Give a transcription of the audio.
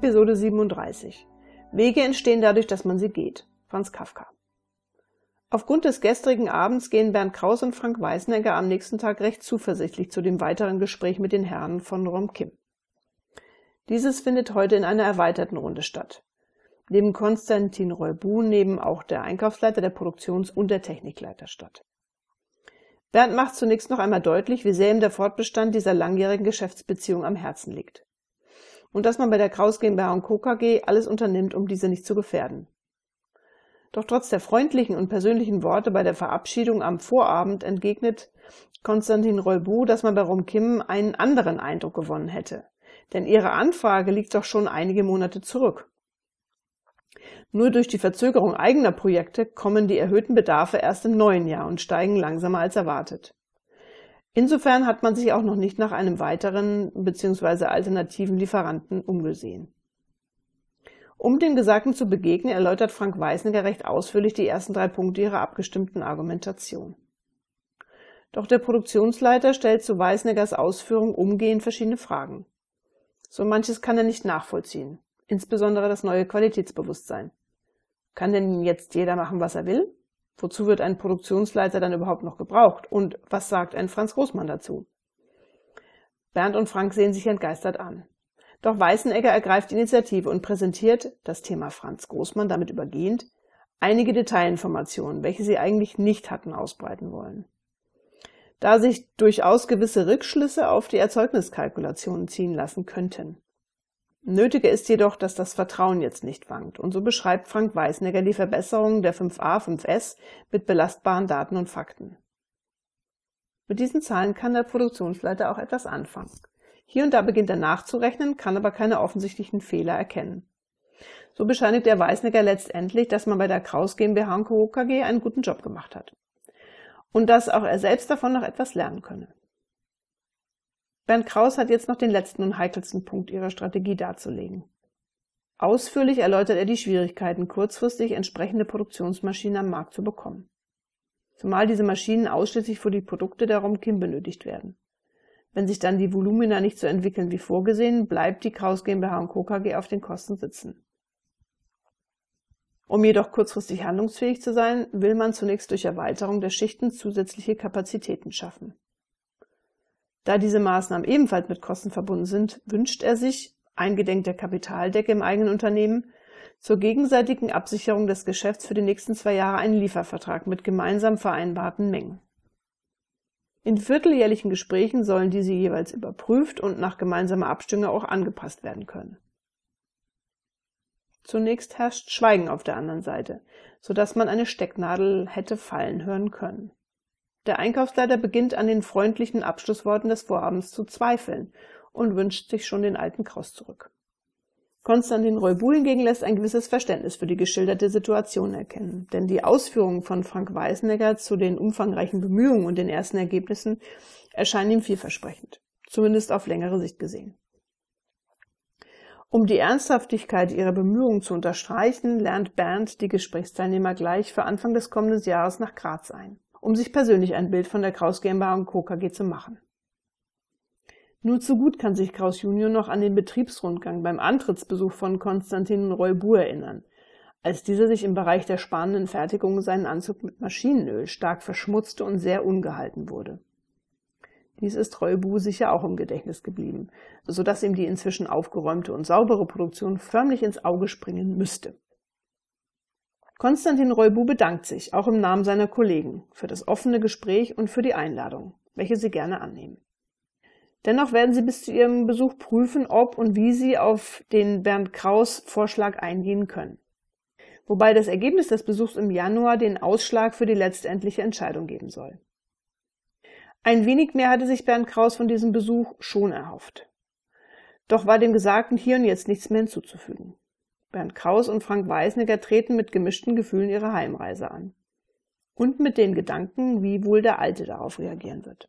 Episode 37. Wege entstehen dadurch, dass man sie geht. Franz Kafka. Aufgrund des gestrigen Abends gehen Bernd Kraus und Frank Weißenegger am nächsten Tag recht zuversichtlich zu dem weiteren Gespräch mit den Herren von Rom Kim. Dieses findet heute in einer erweiterten Runde statt. Neben Konstantin Reubu nehmen auch der Einkaufsleiter, der Produktions- und der Technikleiter statt. Bernd macht zunächst noch einmal deutlich, wie sehr ihm der Fortbestand dieser langjährigen Geschäftsbeziehung am Herzen liegt. Und dass man bei der Kraus GmbH und Co. KG alles unternimmt, um diese nicht zu gefährden. Doch trotz der freundlichen und persönlichen Worte bei der Verabschiedung am Vorabend entgegnet Konstantin Reubu, dass man bei Rom Kim einen anderen Eindruck gewonnen hätte. Denn ihre Anfrage liegt doch schon einige Monate zurück. Nur durch die Verzögerung eigener Projekte kommen die erhöhten Bedarfe erst im neuen Jahr und steigen langsamer als erwartet. Insofern hat man sich auch noch nicht nach einem weiteren bzw. alternativen Lieferanten umgesehen. Um dem Gesagten zu begegnen, erläutert Frank Weißniger recht ausführlich die ersten drei Punkte ihrer abgestimmten Argumentation. Doch der Produktionsleiter stellt zu Weißnegers Ausführung umgehend verschiedene Fragen. So manches kann er nicht nachvollziehen, insbesondere das neue Qualitätsbewusstsein. Kann denn jetzt jeder machen, was er will? Wozu wird ein Produktionsleiter dann überhaupt noch gebraucht? Und was sagt ein Franz Großmann dazu? Bernd und Frank sehen sich entgeistert an. Doch Weißenegger ergreift Initiative und präsentiert, das Thema Franz Großmann damit übergehend, einige Detailinformationen, welche sie eigentlich nicht hatten ausbreiten wollen. Da sich durchaus gewisse Rückschlüsse auf die Erzeugniskalkulationen ziehen lassen könnten. Nötiger ist jedoch, dass das Vertrauen jetzt nicht wankt. Und so beschreibt Frank Weißnegger die Verbesserungen der 5a, 5s mit belastbaren Daten und Fakten. Mit diesen Zahlen kann der Produktionsleiter auch etwas anfangen. Hier und da beginnt er nachzurechnen, kann aber keine offensichtlichen Fehler erkennen. So bescheinigt der Weißnegger letztendlich, dass man bei der Kraus GmbH Co. KG einen guten Job gemacht hat. Und dass auch er selbst davon noch etwas lernen könne. Bernd Kraus hat jetzt noch den letzten und heikelsten Punkt ihrer Strategie darzulegen. Ausführlich erläutert er die Schwierigkeiten, kurzfristig entsprechende Produktionsmaschinen am Markt zu bekommen. Zumal diese Maschinen ausschließlich für die Produkte der Romkim benötigt werden. Wenn sich dann die Volumina nicht so entwickeln wie vorgesehen, bleibt die Kraus GmbH Co. KG auf den Kosten sitzen. Um jedoch kurzfristig handlungsfähig zu sein, will man zunächst durch Erweiterung der Schichten zusätzliche Kapazitäten schaffen. Da diese Maßnahmen ebenfalls mit Kosten verbunden sind, wünscht er sich, eingedenk der Kapitaldecke im eigenen Unternehmen, zur gegenseitigen Absicherung des Geschäfts für die nächsten zwei Jahre einen Liefervertrag mit gemeinsam vereinbarten Mengen. In vierteljährlichen Gesprächen sollen diese jeweils überprüft und nach gemeinsamer Abstimmung auch angepasst werden können. Zunächst herrscht Schweigen auf der anderen Seite, so dass man eine Stecknadel hätte fallen hören können. Der Einkaufsleiter beginnt an den freundlichen Abschlussworten des Vorhabens zu zweifeln und wünscht sich schon den alten Kraus zurück. Konstantin Reubu hingegen lässt ein gewisses Verständnis für die geschilderte Situation erkennen, denn die Ausführungen von Frank Weißenegger zu den umfangreichen Bemühungen und den ersten Ergebnissen erscheinen ihm vielversprechend, zumindest auf längere Sicht gesehen. Um die Ernsthaftigkeit ihrer Bemühungen zu unterstreichen, lernt Bernd die Gesprächsteilnehmer gleich für Anfang des kommenden Jahres nach Graz ein um sich persönlich ein Bild von der Kraus GmbH und Co. KG zu machen. Nur zu gut kann sich Kraus Junior noch an den Betriebsrundgang beim Antrittsbesuch von Konstantin Reubu erinnern, als dieser sich im Bereich der spanenden Fertigung seinen Anzug mit Maschinenöl stark verschmutzte und sehr ungehalten wurde. Dies ist Reubu sicher auch im Gedächtnis geblieben, so dass ihm die inzwischen aufgeräumte und saubere Produktion förmlich ins Auge springen müsste. Konstantin Reubu bedankt sich, auch im Namen seiner Kollegen, für das offene Gespräch und für die Einladung, welche sie gerne annehmen. Dennoch werden sie bis zu ihrem Besuch prüfen, ob und wie sie auf den Bernd Kraus Vorschlag eingehen können. Wobei das Ergebnis des Besuchs im Januar den Ausschlag für die letztendliche Entscheidung geben soll. Ein wenig mehr hatte sich Bernd Kraus von diesem Besuch schon erhofft. Doch war dem Gesagten hier und jetzt nichts mehr hinzuzufügen. Bernd Kraus und Frank Weißniger treten mit gemischten Gefühlen ihre Heimreise an. Und mit den Gedanken, wie wohl der Alte darauf reagieren wird.